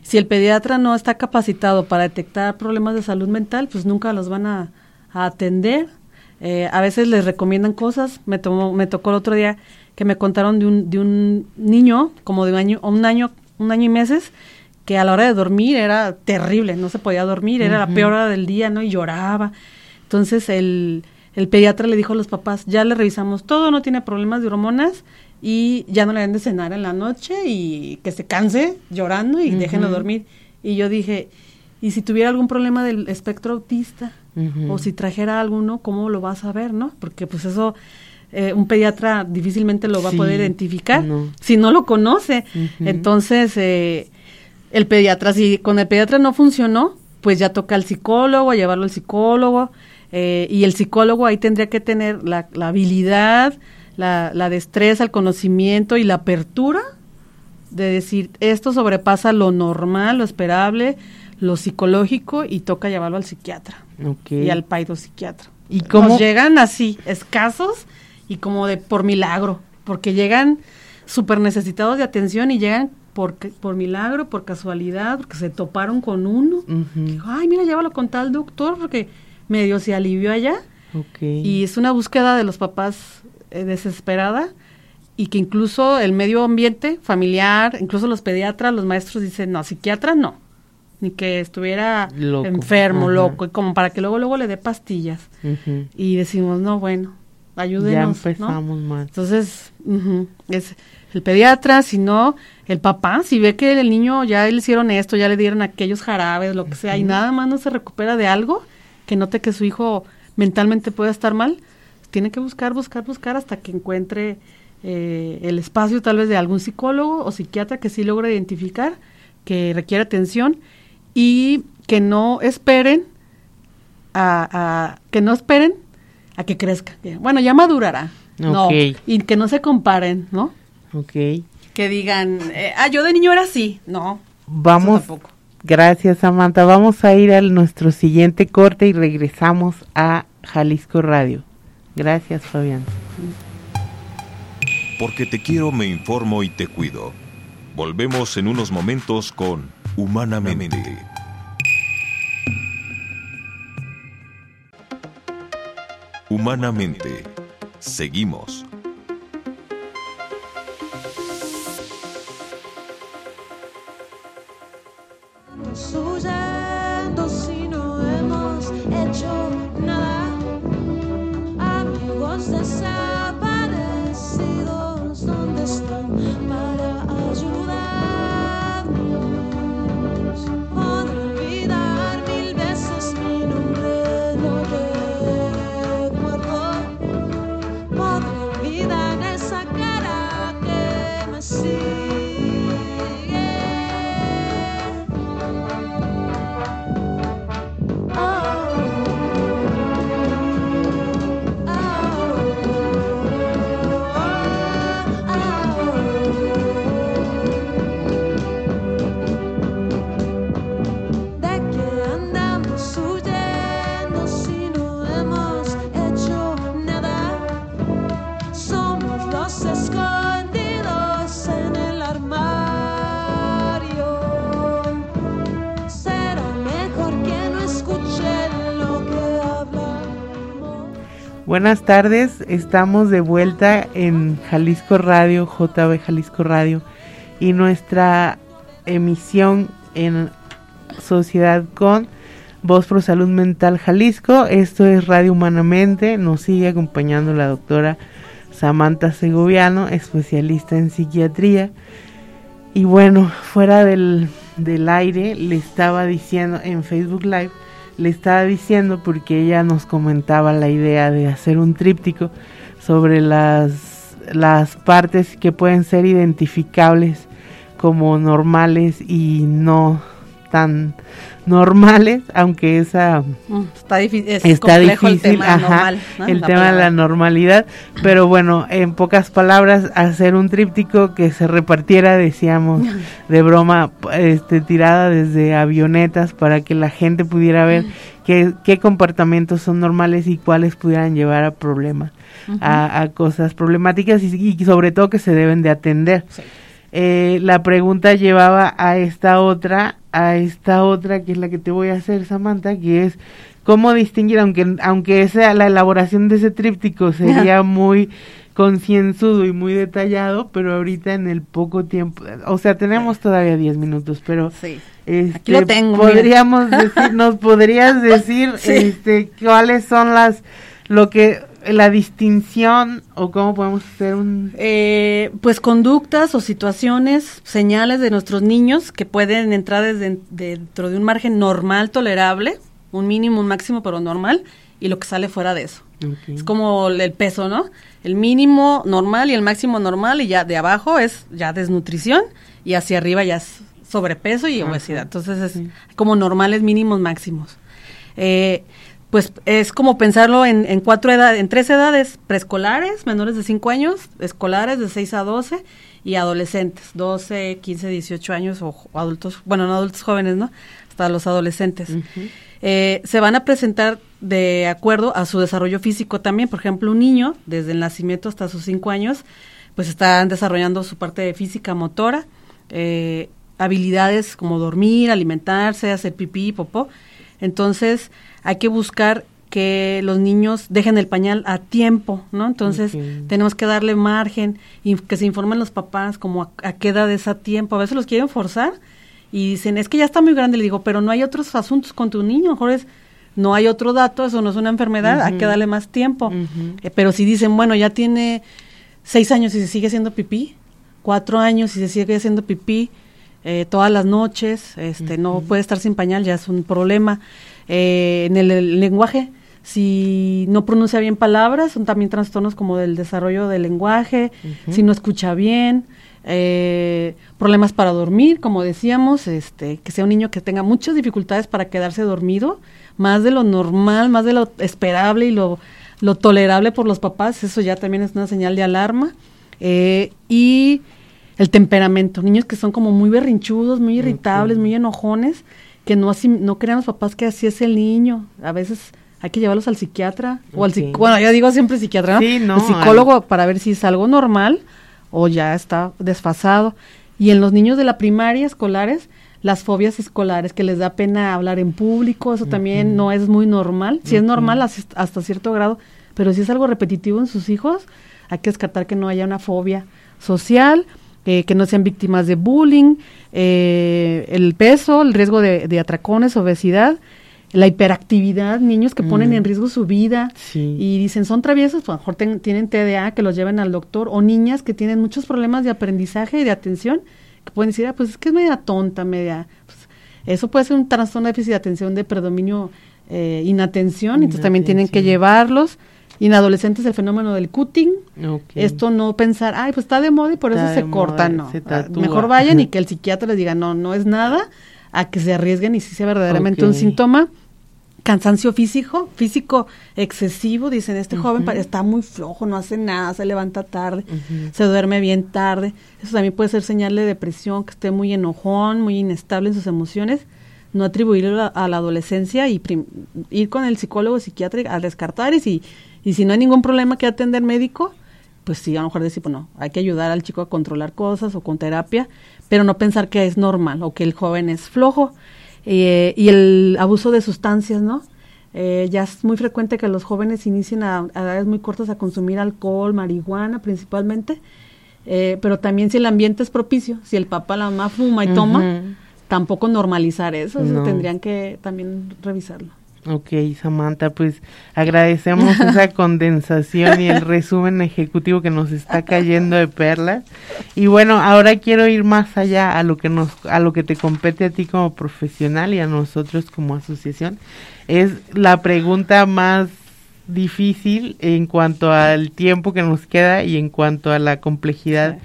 Si el pediatra no está capacitado para detectar problemas de salud mental, pues nunca los van a, atender. Eh, a veces les recomiendan cosas. Me, tomó, me tocó el otro día que me contaron de un, de un niño, como de un año, un año, un año y meses, que a la hora de dormir era terrible, no se podía dormir, era la peor hora del día, ¿no? Y lloraba. Entonces el, el pediatra le dijo a los papás, ya le revisamos todo, no tiene problemas de hormonas, y ya no le den de cenar en la noche y que se canse llorando y déjenlo dormir. Y yo dije, ¿y si tuviera algún problema del espectro autista? O si trajera alguno, ¿cómo lo vas a ver, no? Porque pues eso... Eh, un pediatra difícilmente lo va a poder identificar si no lo conoce. Entonces, eh, el pediatra, si con el pediatra no funcionó, pues ya toca al psicólogo, llevarlo al psicólogo, eh, y el psicólogo ahí tendría que tener la, la habilidad, la, la destreza, el conocimiento y la apertura de decir, esto sobrepasa lo normal, lo esperable, lo psicológico y toca llevarlo al psiquiatra y al psiquiatra. ¿Y cómo llegan así, escasos y como de por milagro? Porque llegan súper necesitados de atención y llegan por, por milagro, por casualidad, porque se toparon con uno. Ay, mira, llévalo con tal doctor porque medio se alivió allá. Y es una búsqueda de los papás eh, desesperada y que incluso el medio ambiente familiar, incluso los pediatras, los maestros dicen, no, psiquiatra no, ni que estuviera enfermo, loco, y como para que luego luego le dé pastillas. Y decimos, no, bueno, ayúdenos. Ya empezamos Entonces, es, el pediatra, sino el papá, si ve que el niño ya le hicieron esto, ya le dieron aquellos jarabes, lo que sea, y nada más no se recupera de algo, que note que su hijo mentalmente puede estar mal, tiene que buscar, buscar, buscar hasta que encuentre eh, el espacio tal vez de algún psicólogo o psiquiatra que sí logre identificar que requiere atención y que no esperen a, que no esperen a que crezca. Bueno, ya madurará. No, y que no se comparen, ¿no? Ok. Que digan, eh, ah, yo de niño era así. No. Vamos. Gracias, Samantha. Vamos a ir a nuestro siguiente corte y regresamos a Jalisco Radio. Gracias, Fabián. Porque te quiero, me informo y te cuido. Volvemos en unos momentos con Humanamente. Humanamente. Seguimos. Buenas tardes, estamos de vuelta en Jalisco Radio, JB Jalisco Radio, y nuestra emisión en Sociedad con Voz Pro Salud Mental Jalisco. Esto es Radio Humanamente, nos sigue acompañando la doctora Samantha Segoviano, especialista en psiquiatría. Y bueno, fuera del, del aire, le estaba diciendo en Facebook Live le estaba diciendo porque ella nos comentaba la idea de hacer un tríptico sobre las, las partes que pueden ser identificables como normales y no tan normales, aunque esa mm, está, está difícil el tema, normal, el tema de la normalidad, pero bueno, en pocas palabras, hacer un tríptico que se repartiera, decíamos, de broma, este, tirada desde avionetas para que la gente pudiera ver qué, qué comportamientos son normales y cuáles pudieran llevar a problemas, a, cosas problemáticas y, sobre todo que se deben de atender. Eh, la pregunta llevaba a esta otra, a esta otra que es la que te voy a hacer, Samantha, que es cómo distinguir, aunque, aunque esa, la elaboración de ese tríptico sería muy concienzudo y muy detallado, pero ahorita en el poco tiempo, o sea, tenemos todavía 10 minutos, pero sí. Este, Aquí lo tengo, podríamos decir, nos podrías decir este cuáles son las lo que la distinción o cómo podemos hacer un... Eh, pues conductas o situaciones, señales de nuestros niños que pueden entrar desde, dentro de un margen normal, tolerable, un mínimo, un máximo, pero normal, y lo que sale fuera de eso. Es como el peso, ¿no? El mínimo normal y el máximo normal, y ya de abajo es ya desnutrición, y hacia arriba ya es sobrepeso y obesidad. Entonces es como normales mínimos máximos. Eh, pues es como pensarlo en, cuatro edades, en tres edades, preescolares, menores de 5 años, escolares de 6 a 12 y adolescentes, 12, 15, 18 años o, adultos, bueno, no adultos jóvenes, ¿no? Hasta los adolescentes. Eh, se van a presentar de acuerdo a su desarrollo físico también. Por ejemplo, un niño, desde el nacimiento hasta sus 5 años, pues están desarrollando su parte física motora, eh, habilidades como dormir, alimentarse, hacer pipí, popó. Entonces, hay que buscar que los niños dejen el pañal a tiempo, ¿no? Entonces tenemos que darle margen y que se informen los papás como a, qué edad es a tiempo. A veces los quieren forzar y dicen, es que ya está muy grande. Le digo, pero no hay otros asuntos con tu niño, mejor es, no hay otro dato, eso no es una enfermedad, hay que darle más tiempo. Eh, pero si dicen, bueno, ya tiene seis años y se sigue haciendo pipí, cuatro años y se sigue haciendo pipí eh, todas las noches, este, no puede estar sin pañal, ya es un problema. Eh, en el, lenguaje, si no pronuncia bien palabras, son también trastornos como del desarrollo del lenguaje, si no escucha bien, eh, problemas para dormir, como decíamos, este, que sea un niño que tenga muchas dificultades para quedarse dormido, más de lo normal, más de lo esperable y lo, lo tolerable por los papás, eso ya también es una señal de alarma. y el temperamento, niños que son como muy berrinchudos, muy irritables, muy enojones, que no así, no crean los papás que así es el niño. A veces hay que llevarlos al psiquiatra o al bueno, yo digo siempre psiquiatra, ¿no? psicólogo para ver si es algo normal o ya está desfasado. Y en los niños de la primaria escolares, las fobias escolares, que les da pena hablar en público, eso también no es muy normal. Si es normal hasta cierto grado, pero si es algo repetitivo en sus hijos, hay que descartar que no haya una fobia social eh, que no sean víctimas de bullying, eh, el peso, el riesgo de, atracones, obesidad, la hiperactividad, niños que ponen mm. en riesgo su vida y dicen son traviesos, pues a lo mejor tienen TDA, que los lleven al doctor, o niñas que tienen muchos problemas de aprendizaje y de atención, que pueden decir, ah, pues es que es media tonta, media... Pues, eso puede ser un trastorno de déficit de atención de predominio eh, inatención, entonces también tienen que llevarlos. Y en adolescentes el fenómeno del cutting. Esto no pensar, ay, pues está de moda y por eso se corta, no. Mejor vayan y que el psiquiatra les diga, no, no es nada, a que se arriesguen y si sea verdaderamente un síntoma. Cansancio físico, físico excesivo, dicen, este joven está muy flojo, no hace nada, se levanta tarde, se duerme bien tarde. Eso también puede ser señal de depresión, que esté muy enojón, muy inestable en sus emociones no atribuirlo a, la adolescencia y ir con el psicólogo psiquiatra a descartar y si y si no hay ningún problema que atender médico, pues sí, a lo mejor decir, bueno, hay que ayudar al chico a controlar cosas o con terapia, pero no pensar que es normal o que el joven es flojo. Eh, y el abuso de sustancias, ¿no? Eh, ya es muy frecuente que los jóvenes inicien a, edades muy cortas a consumir alcohol, marihuana principalmente, eh, pero también si el ambiente es propicio, si el papá, la mamá fuma y toma, tampoco normalizar eso, eso tendrían que también revisarlo. Ok, Samantha, pues agradecemos esa condensación y el resumen ejecutivo que nos está cayendo de perlas. Y bueno, ahora quiero ir más allá a lo que nos a lo que te compete a ti como profesional y a nosotros como asociación. Es la pregunta más difícil en cuanto al tiempo que nos queda y en cuanto a la complejidad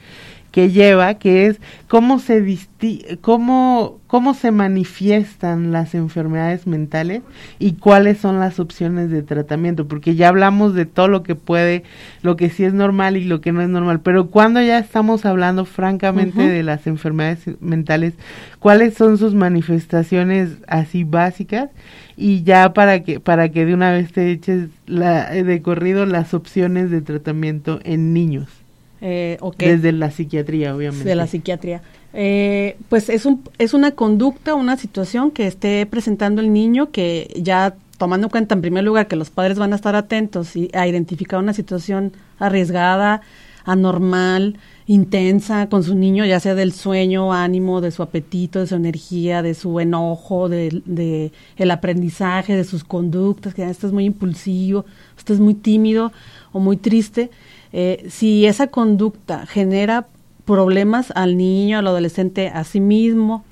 que lleva, que es cómo se disti cómo, cómo se manifiestan las enfermedades mentales y cuáles son las opciones de tratamiento, porque ya hablamos de todo lo que puede, lo que sí es normal y lo que no es normal, pero cuando ya estamos hablando francamente de las enfermedades mentales, cuáles son sus manifestaciones así básicas y ya para que para que de una vez te eches la, de corrido las opciones de tratamiento en niños. Eh, Desde la psiquiatría, obviamente. De la psiquiatría. Eh, pues es, un, es una conducta, una situación que esté presentando el niño que ya tomando en cuenta en primer lugar que los padres van a estar atentos y a identificar una situación arriesgada, anormal, intensa con su niño, ya sea del sueño, ánimo, de su apetito, de su energía, de su enojo, de, de el aprendizaje, de sus conductas, que esto es muy impulsivo, esto es muy tímido o muy triste, eh, si esa conducta genera problemas al niño, al adolescente, a sí mismo,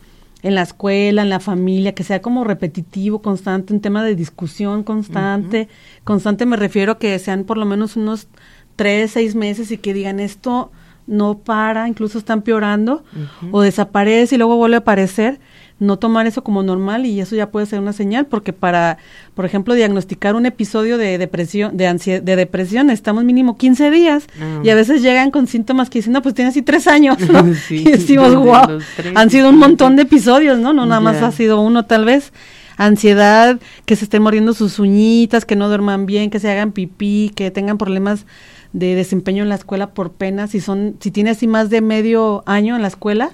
en la escuela, en la familia, que sea como repetitivo, constante, un tema de discusión constante. Constante me refiero a que sean por lo menos unos tres, seis meses y que digan esto no para, incluso está empeorando, o desaparece y luego vuelve a aparecer no tomar eso como normal y eso ya puede ser una señal porque para, por ejemplo, diagnosticar un episodio de depresión, de ansiedad, de depresión, estamos mínimo 15 días ah. y a veces llegan con síntomas que dicen, no, pues tiene así tres años, ¿no? y decimos, wow, han sido un montón de episodios, ¿no? No nada más ha sido uno tal vez. Ansiedad, que se estén muriendo sus uñitas, que no duerman bien, que se hagan pipí, que tengan problemas de desempeño en la escuela por pena, si son, si tiene así más de medio año en la escuela,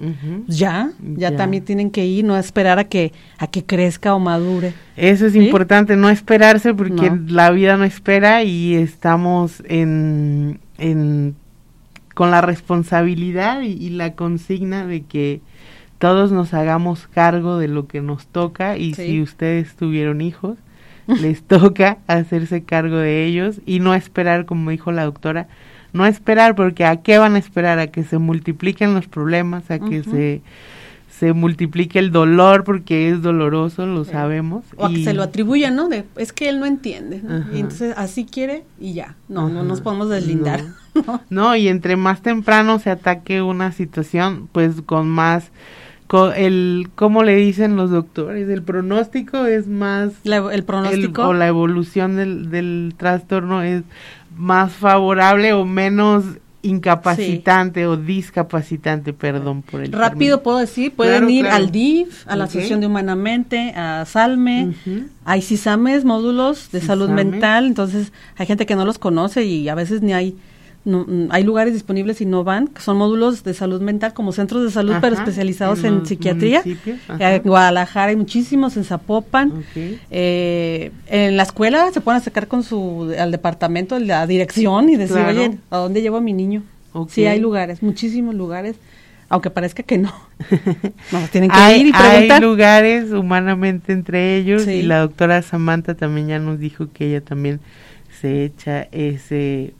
ya, ya, también tienen que ir, no esperar a que, a que crezca o madure. Eso es importante, no esperarse porque la vida no espera y estamos en, en con la responsabilidad y, la consigna de que todos nos hagamos cargo de lo que nos toca y si ustedes tuvieron hijos, les toca hacerse cargo de ellos y no esperar, como dijo la doctora, no esperar, porque ¿a qué van a esperar? A que se multipliquen los problemas, a que se se multiplique el dolor porque es doloroso, lo sabemos. O a que se lo atribuyan, ¿no? De, es que él no entiende, Y entonces así quiere y ya. No, no nos podemos deslindar. No. y entre más temprano se ataque una situación, pues con más el cómo le dicen los doctores el pronóstico es más el pronóstico. o la evolución del, del trastorno es más favorable o menos incapacitante o discapacitante, perdón por el Rápido puedo decir, pueden ir al DIF, a la Asociación de Humanamente, a SALME, hay CISAMES, módulos de salud mental, entonces hay gente que no los conoce y a veces ni hay no, mm, hay lugares disponibles y no van, que son módulos de salud mental como centros de salud, pero especializados en, psiquiatría. En Guadalajara hay muchísimos, en Zapopan. Eh, en la escuela se pueden acercar con su al departamento, la dirección y decir, oye, ¿a dónde llevo a mi niño? Sí, hay lugares, muchísimos lugares, aunque parezca que no. tienen que ir y preguntar. Hay lugares humanamente entre ellos y la doctora Samantha también ya nos dijo que ella también se echa ese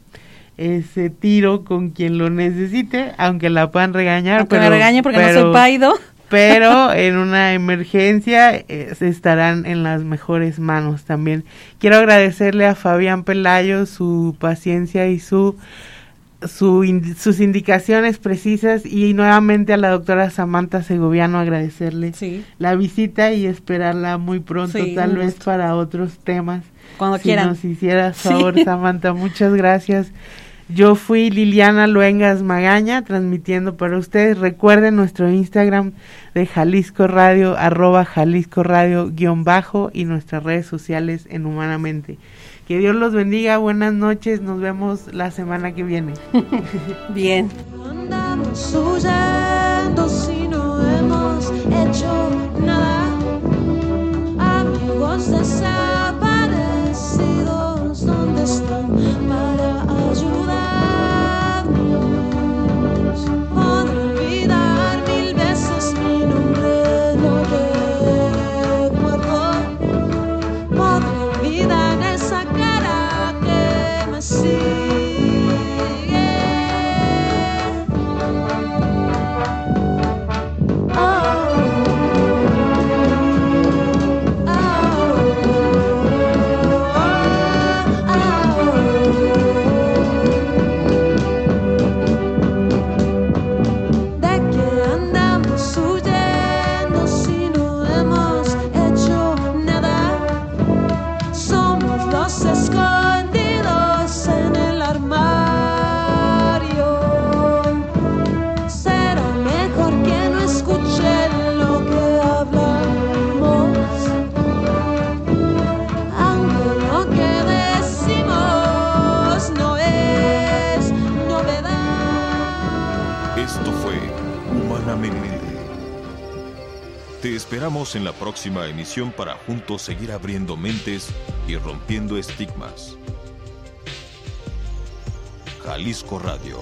ese tiro con quien lo necesite, aunque la puedan regañar. Aunque pero, me regañe porque no soy paido. Pero en una emergencia eh, estarán en las mejores manos también. Quiero agradecerle a Fabián Pelayo su paciencia y su, su sus indicaciones precisas y nuevamente a la doctora Samantha Segoviano agradecerle la visita y esperarla muy pronto, tal vez para otros temas. Cuando si Nos hicieras favor, Samantha, muchas gracias. Yo fui Liliana Luengas Magaña transmitiendo para ustedes. Recuerden nuestro Instagram de Jalisco Radio, arroba Jalisco Radio guion bajo y nuestras redes sociales en Humanamente. Que Dios los bendiga, buenas noches, nos vemos la semana que viene. Bien. Esperamos en la próxima emisión para juntos seguir abriendo mentes y rompiendo estigmas. Jalisco Radio